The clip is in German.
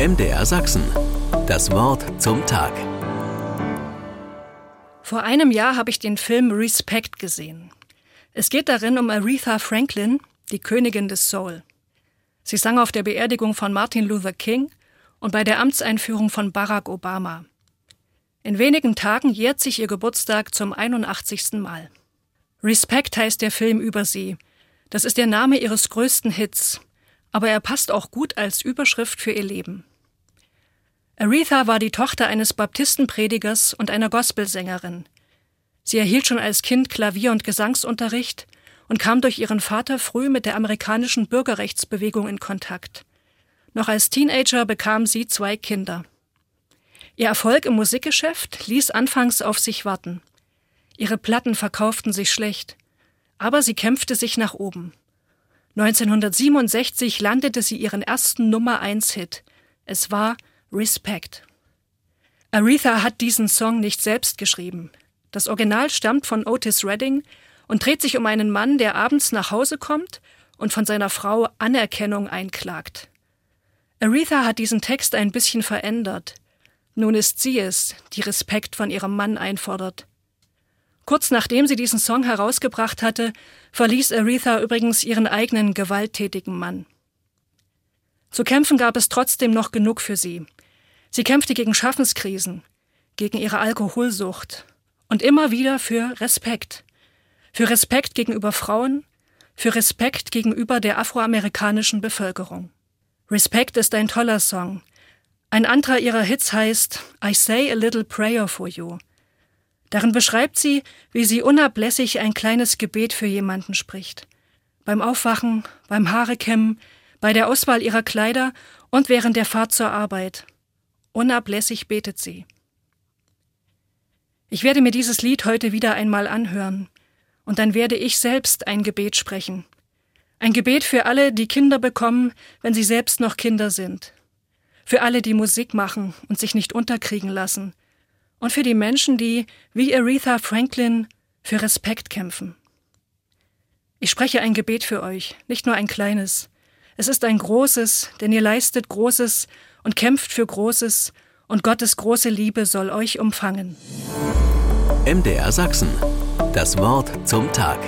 MDR Sachsen. Das Wort zum Tag. Vor einem Jahr habe ich den Film Respect gesehen. Es geht darin um Aretha Franklin, die Königin des Soul. Sie sang auf der Beerdigung von Martin Luther King und bei der Amtseinführung von Barack Obama. In wenigen Tagen jährt sich ihr Geburtstag zum 81. Mal. Respect heißt der Film über sie. Das ist der Name ihres größten Hits, aber er passt auch gut als Überschrift für ihr Leben. Aretha war die Tochter eines Baptistenpredigers und einer Gospelsängerin. Sie erhielt schon als Kind Klavier- und Gesangsunterricht und kam durch ihren Vater früh mit der amerikanischen Bürgerrechtsbewegung in Kontakt. Noch als Teenager bekam sie zwei Kinder. Ihr Erfolg im Musikgeschäft ließ anfangs auf sich warten. Ihre Platten verkauften sich schlecht, aber sie kämpfte sich nach oben. 1967 landete sie ihren ersten Nummer 1 Hit. Es war Respect. Aretha hat diesen Song nicht selbst geschrieben. Das Original stammt von Otis Redding und dreht sich um einen Mann, der abends nach Hause kommt und von seiner Frau Anerkennung einklagt. Aretha hat diesen Text ein bisschen verändert. Nun ist sie es, die Respekt von ihrem Mann einfordert. Kurz nachdem sie diesen Song herausgebracht hatte, verließ Aretha übrigens ihren eigenen gewalttätigen Mann. Zu kämpfen gab es trotzdem noch genug für sie. Sie kämpfte gegen Schaffenskrisen, gegen ihre Alkoholsucht und immer wieder für Respekt. Für Respekt gegenüber Frauen, für Respekt gegenüber der afroamerikanischen Bevölkerung. Respekt ist ein toller Song. Ein anderer ihrer Hits heißt I Say a Little Prayer for You. Darin beschreibt sie, wie sie unablässig ein kleines Gebet für jemanden spricht. Beim Aufwachen, beim Haarekämmen, bei der Auswahl ihrer Kleider und während der Fahrt zur Arbeit. Unablässig betet sie. Ich werde mir dieses Lied heute wieder einmal anhören, und dann werde ich selbst ein Gebet sprechen. Ein Gebet für alle, die Kinder bekommen, wenn sie selbst noch Kinder sind. Für alle, die Musik machen und sich nicht unterkriegen lassen. Und für die Menschen, die, wie Aretha Franklin, für Respekt kämpfen. Ich spreche ein Gebet für euch, nicht nur ein kleines. Es ist ein großes, denn ihr leistet Großes und kämpft für Großes, und Gottes große Liebe soll euch umfangen. MDR Sachsen. Das Wort zum Tag.